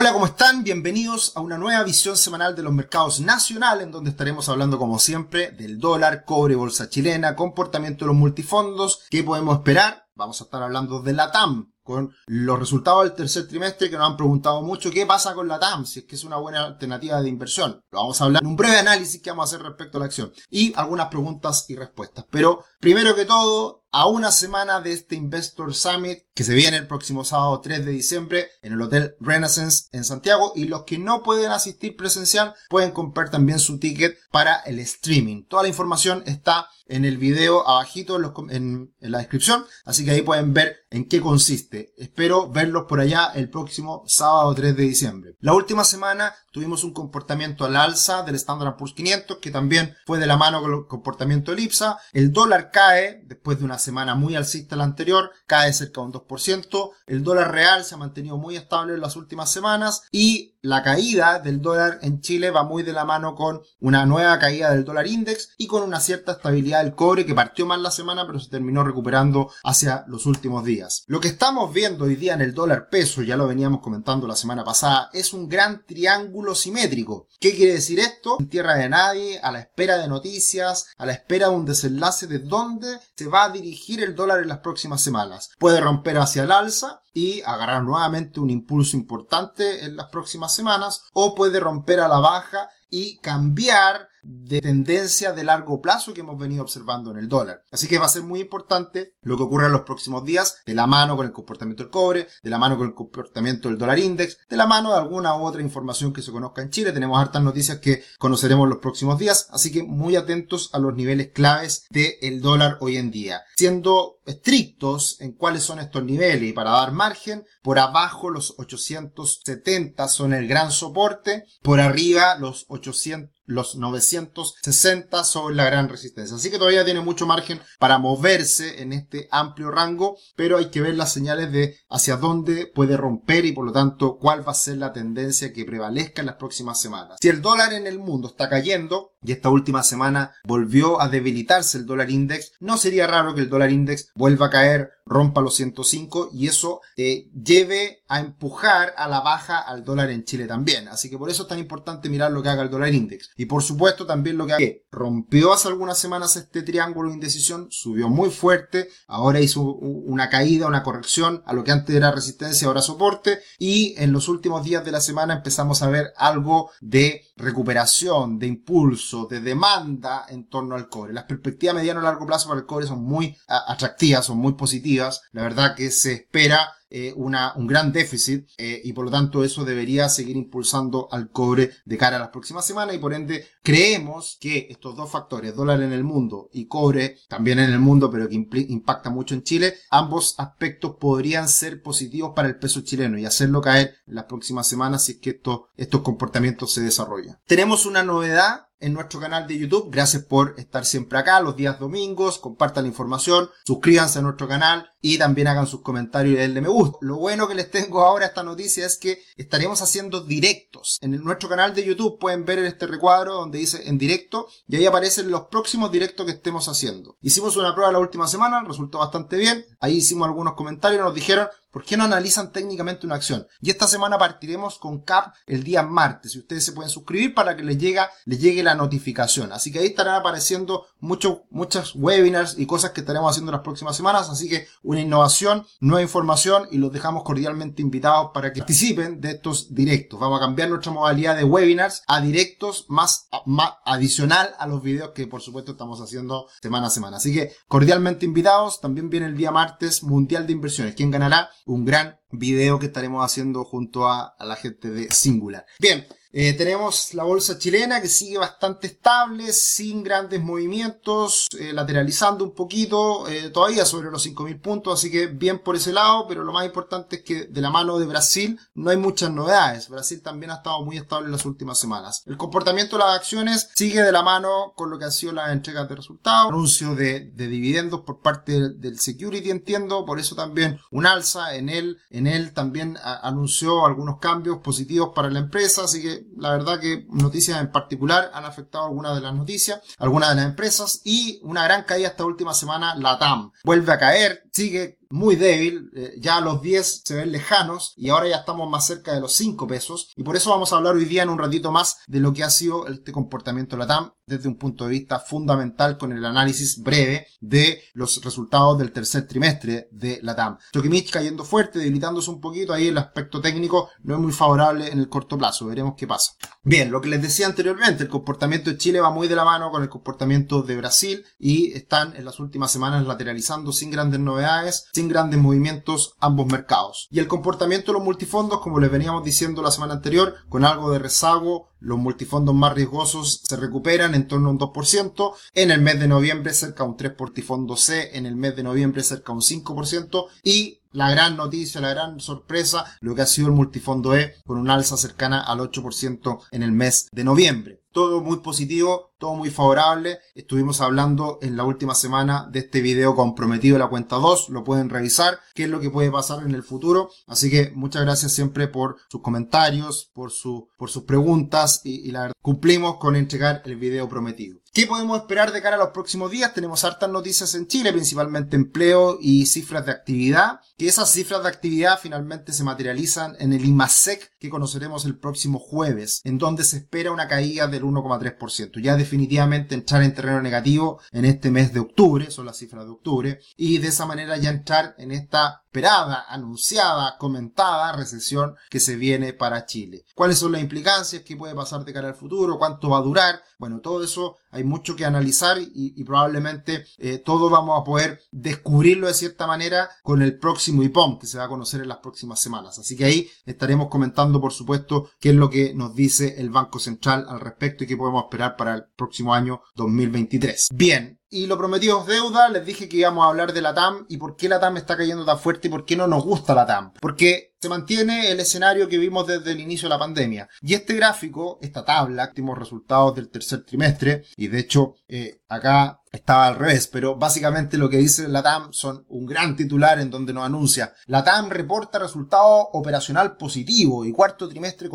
Hola, ¿cómo están? Bienvenidos a una nueva visión semanal de los mercados nacionales, en donde estaremos hablando, como siempre, del dólar, cobre, bolsa chilena, comportamiento de los multifondos, qué podemos esperar. Vamos a estar hablando de la TAM, con los resultados del tercer trimestre que nos han preguntado mucho qué pasa con la TAM, si es que es una buena alternativa de inversión. Lo vamos a hablar en un breve análisis que vamos a hacer respecto a la acción y algunas preguntas y respuestas. Pero primero que todo, a una semana de este Investor Summit que se viene el próximo sábado 3 de diciembre en el Hotel Renaissance en Santiago y los que no pueden asistir presencial pueden comprar también su ticket para el streaming. Toda la información está en el video abajito en, la descripción, así que ahí pueden ver en qué consiste. Espero verlos por allá el próximo sábado 3 de diciembre. La última semana tuvimos un comportamiento al alza del Standard Poor's 500 que también fue de la mano con el comportamiento del IPSA. El dólar cae después de una semana muy alcista la anterior, cae cerca de un 2%. El dólar real se ha mantenido muy estable en las últimas semanas y la caída del dólar en Chile va muy de la mano con una nueva caída del dólar index y con una cierta estabilidad del cobre que partió mal la semana pero se terminó recuperando hacia los últimos días. Lo que estamos viendo hoy día en el dólar peso, ya lo veníamos comentando la semana pasada, es un gran triángulo simétrico. ¿Qué quiere decir esto? En tierra de nadie, a la espera de noticias, a la espera de un desenlace de dónde se va a dirigir el dólar en las próximas semanas. Puede romper hacia el alza y agarrar nuevamente un impulso importante en las próximas semanas o puede romper a la baja y cambiar de tendencia de largo plazo que hemos venido observando en el dólar. Así que va a ser muy importante lo que ocurra en los próximos días, de la mano con el comportamiento del cobre, de la mano con el comportamiento del dólar index, de la mano de alguna otra información que se conozca en Chile. Tenemos hartas noticias que conoceremos los próximos días, así que muy atentos a los niveles claves del dólar hoy en día. Siendo estrictos en cuáles son estos niveles y para dar margen, por abajo los 870 son el gran soporte, por arriba los 800 los 960 son la gran resistencia. Así que todavía tiene mucho margen para moverse en este amplio rango, pero hay que ver las señales de hacia dónde puede romper y por lo tanto cuál va a ser la tendencia que prevalezca en las próximas semanas. Si el dólar en el mundo está cayendo y esta última semana volvió a debilitarse el dólar index, no sería raro que el dólar index vuelva a caer rompa los 105 y eso lleve a empujar a la baja al dólar en Chile también. Así que por eso es tan importante mirar lo que haga el dólar index. Y por supuesto también lo que haga. Rompió hace algunas semanas este triángulo de indecisión, subió muy fuerte, ahora hizo una caída, una corrección a lo que antes era resistencia, ahora soporte. Y en los últimos días de la semana empezamos a ver algo de recuperación, de impulso, de demanda en torno al cobre. Las perspectivas mediano y largo plazo para el cobre son muy atractivas, son muy positivas la verdad que se espera eh, una, un gran déficit eh, y por lo tanto eso debería seguir impulsando al cobre de cara a las próximas semanas y por ende creemos que estos dos factores, dólar en el mundo y cobre también en el mundo pero que impacta mucho en Chile, ambos aspectos podrían ser positivos para el peso chileno y hacerlo caer en las próximas semanas si es que estos, estos comportamientos se desarrollan. Tenemos una novedad en nuestro canal de YouTube. Gracias por estar siempre acá los días domingos. Compartan la información, suscríbanse a nuestro canal y también hagan sus comentarios y denle me gusta. Lo bueno que les tengo ahora esta noticia es que estaremos haciendo directos. En nuestro canal de YouTube pueden ver este recuadro donde dice en directo y ahí aparecen los próximos directos que estemos haciendo. Hicimos una prueba la última semana, resultó bastante bien. Ahí hicimos algunos comentarios, nos dijeron ¿Por qué no analizan técnicamente una acción? Y esta semana partiremos con CAP el día martes. Y ustedes se pueden suscribir para que les, llega, les llegue la notificación. Así que ahí estarán apareciendo muchos, muchos webinars y cosas que estaremos haciendo las próximas semanas. Así que una innovación, nueva información y los dejamos cordialmente invitados para que participen de estos directos. Vamos a cambiar nuestra modalidad de webinars a directos más, más adicional a los videos que por supuesto estamos haciendo semana a semana. Así que cordialmente invitados. También viene el día martes Mundial de Inversiones. ¿Quién ganará? Un gran video que estaremos haciendo junto a, la gente de Singular. Bien, eh, tenemos la bolsa chilena que sigue bastante estable, sin grandes movimientos, eh, lateralizando un poquito, eh, todavía sobre los 5.000 puntos, así que bien por ese lado, pero lo más importante es que de la mano de Brasil no hay muchas novedades. Brasil también ha estado muy estable en las últimas semanas. El comportamiento de las acciones sigue de la mano con lo que han sido las entregas de resultados, anuncio de, de dividendos por parte del, security, entiendo, por eso también un alza en en él también anunció algunos cambios positivos para la empresa, así que la verdad que noticias en particular han afectado algunas de las noticias, algunas de las empresas y una gran caída esta última semana, la TAM. Vuelve a caer, sigue muy débil, eh, ya los 10 se ven lejanos y ahora ya estamos más cerca de los 5 pesos y por eso vamos a hablar hoy día en un ratito más de lo que ha sido este comportamiento de la TAM desde un punto de vista fundamental con el análisis breve de los resultados del tercer trimestre de la TAM. Chokimich cayendo fuerte, debilitándose un poquito, ahí el aspecto técnico no es muy favorable en el corto plazo, veremos qué pasa. Bien, lo que les decía anteriormente, el comportamiento de Chile va muy de la mano con el comportamiento de Brasil y están en las últimas semanas lateralizando sin grandes novedades, sin grandes movimientos ambos mercados. Y el comportamiento de los multifondos, como les veníamos diciendo la semana anterior, con algo de rezago, los multifondos más riesgosos se recuperan en torno a un 2%, en el mes de noviembre cerca un 3 multifondo C, en el mes de noviembre cerca un 5% y la gran noticia, la gran sorpresa, lo que ha sido el multifondo E con un alza cercana al 8% en el mes de noviembre. Todo muy positivo, todo muy favorable. Estuvimos hablando en la última semana de este video comprometido de la cuenta 2. Lo pueden revisar, qué es lo que puede pasar en el futuro. Así que muchas gracias siempre por sus comentarios, por, su, por sus preguntas y, y la verdad cumplimos con entregar el video prometido. ¿Qué podemos esperar de cara a los próximos días? Tenemos hartas noticias en Chile, principalmente empleo y cifras de actividad. Que esas cifras de actividad finalmente se materializan en el IMASEC que conoceremos el próximo jueves, en donde se espera una caída del 1,3%. Ya definitivamente entrar en terreno negativo en este mes de octubre, son las cifras de octubre, y de esa manera ya entrar en esta esperada, anunciada, comentada recesión que se viene para Chile. ¿Cuáles son las implicancias? ¿Qué puede pasar de cara al futuro? ¿Cuánto va a durar? Bueno, todo eso hay mucho que analizar y, probablemente eh, todo vamos a poder descubrirlo de cierta manera con el próximo IPOM que se va a conocer en las próximas semanas. Así que ahí estaremos comentando, por supuesto, qué es lo que nos dice el Banco Central al respecto y qué podemos esperar para el próximo año 2023. Bien, y lo prometido es deuda, les dije que íbamos a hablar de la TAM y por qué la TAM está cayendo tan fuerte y por qué no nos gusta la TAM. Porque se mantiene el escenario que vimos desde el inicio de la pandemia. Y este gráfico, esta tabla, últimos resultados del tercer trimestre, y de hecho eh, acá estaba al revés, pero básicamente lo que dice la TAM son un gran titular en donde nos anuncia, la TAM reporta resultado operacional positivo y cuarto trimestre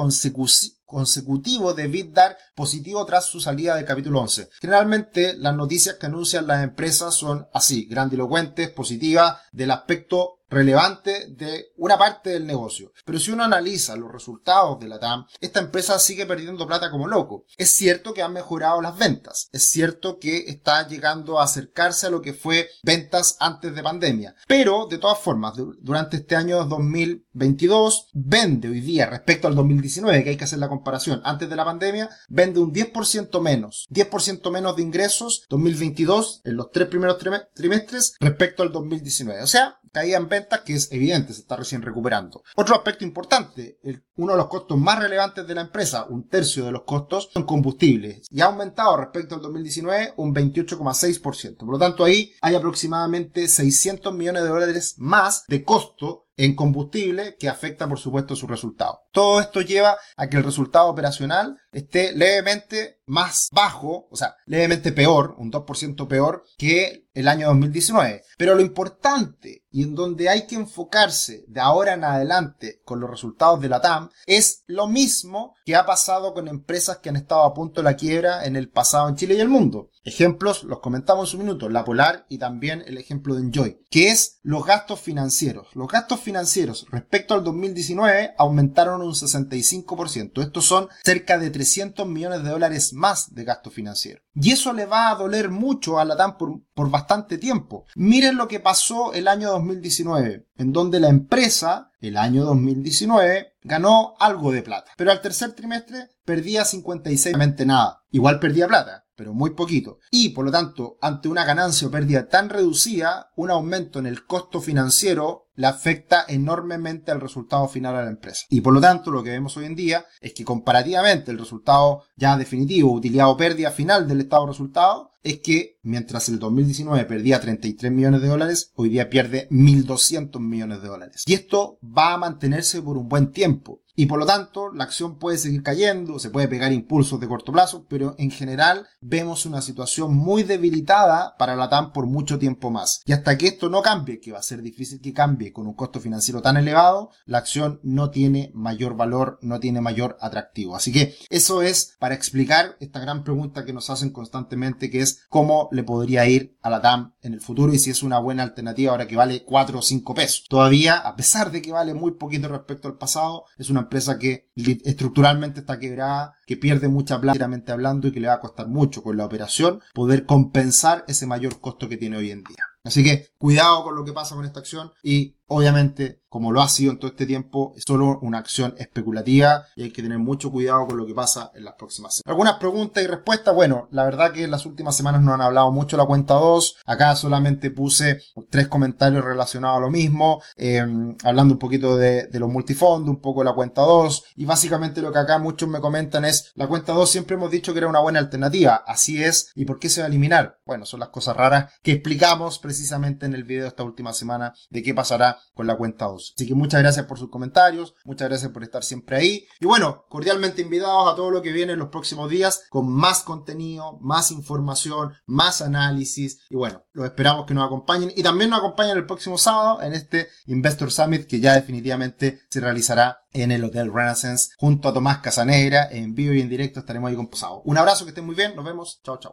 consecutivo de BitDart positivo tras su salida del capítulo 11. Generalmente las noticias que anuncian las empresas son así, grandilocuentes, positivas, del aspecto relevante de una parte del negocio. Pero si uno analiza los resultados de la TAM, esta empresa sigue perdiendo plata como loco. Es cierto que han mejorado las ventas, es cierto que está llegando a acercarse a lo que fue ventas antes de pandemia. Pero, de todas formas, durante este año 2022, vende hoy día respecto al 2019, que hay que hacer la comparación, antes de la pandemia, vende un 10% menos. 10% menos de ingresos 2022 en los tres primeros trimestres respecto al 2019. O sea, caída en ventas que es evidente, se está recién recuperando. Otro aspecto importante, uno de los costos más relevantes de la empresa, un tercio de los costos, son combustibles y ha aumentado respecto al 2019 un 28,6%. Por lo tanto, ahí hay aproximadamente 600 millones de dólares más de costo en combustible que afecta por supuesto su resultado. Todo esto lleva a que el resultado operacional esté levemente más bajo, o sea, levemente peor, un 2% peor que el año 2019. Pero lo importante y en donde hay que enfocarse de ahora en adelante con los resultados de la TAM es lo mismo que ha pasado con empresas que han estado a punto de la quiebra en el pasado en Chile y el mundo. Ejemplos, los comentamos en un minuto, la Polar y también el ejemplo de Enjoy, que es los gastos financieros. Los gastos financieros respecto al 2019 aumentaron un 65%. Estos son cerca de 300 millones de dólares más de gasto financiero. Y eso le va a doler mucho a la TAM por, por bastante tiempo. Miren lo que pasó el año 2019, en donde la empresa, el año 2019, ganó algo de plata. Pero al tercer trimestre perdía 56 nada. Igual perdía plata pero muy poquito. Y por lo tanto, ante una ganancia o pérdida tan reducida, un aumento en el costo financiero le afecta enormemente al resultado final a la empresa. Y por lo tanto, lo que vemos hoy en día es que comparativamente el resultado ya definitivo, utilidad o pérdida final del estado de resultado, es que mientras el 2019 perdía 33 millones de dólares, hoy día pierde 1.200 millones de dólares. Y esto va a mantenerse por un buen tiempo. Y por lo tanto la acción puede seguir cayendo, se puede pegar impulsos de corto plazo, pero en general vemos una situación muy debilitada para la TAM por mucho tiempo más. Y hasta que esto no cambie, que va a ser difícil que cambie con un costo financiero tan elevado, la acción no tiene mayor valor, no tiene mayor atractivo. Así que eso es para explicar esta gran pregunta que nos hacen constantemente, que es cómo le podría ir a la TAM en el futuro y si es una buena alternativa ahora que vale 4 o 5 pesos. Todavía, a pesar de que vale muy poquito respecto al pasado, es una empresa que estructuralmente está quebrada, que pierde mucha plata hablando y que le va a costar mucho con la operación poder compensar ese mayor costo que tiene hoy en día. Así que cuidado con lo que pasa con esta acción y obviamente como lo ha sido en todo este tiempo, es solo una acción especulativa y hay que tener mucho cuidado con lo que pasa en las próximas semanas. Algunas preguntas y respuestas. Bueno, la verdad que en las últimas semanas no han hablado mucho la cuenta 2. Acá solamente puse tres comentarios relacionados a lo mismo, em, hablando un poquito de, de los multifondos, un poco de la cuenta 2. Y básicamente lo que acá muchos me comentan es, la cuenta 2 siempre hemos dicho que era una buena alternativa. Así es. ¿Y por qué se va a eliminar? Bueno, son las cosas raras que explicamos precisamente en el video de esta última semana de qué pasará con la cuenta 2. Así que muchas gracias por sus comentarios, muchas gracias por estar siempre ahí. Y bueno, cordialmente invitados a todo lo que viene en los próximos días con más contenido, más información, más análisis. Y bueno, los esperamos que nos acompañen y también nos acompañen el próximo sábado en este Investor Summit que ya definitivamente se realizará en el Hotel Renaissance junto a Tomás Casanegra en vivo y en directo estaremos ahí con Posado. Un abrazo, que estén muy bien, nos vemos, chao chao.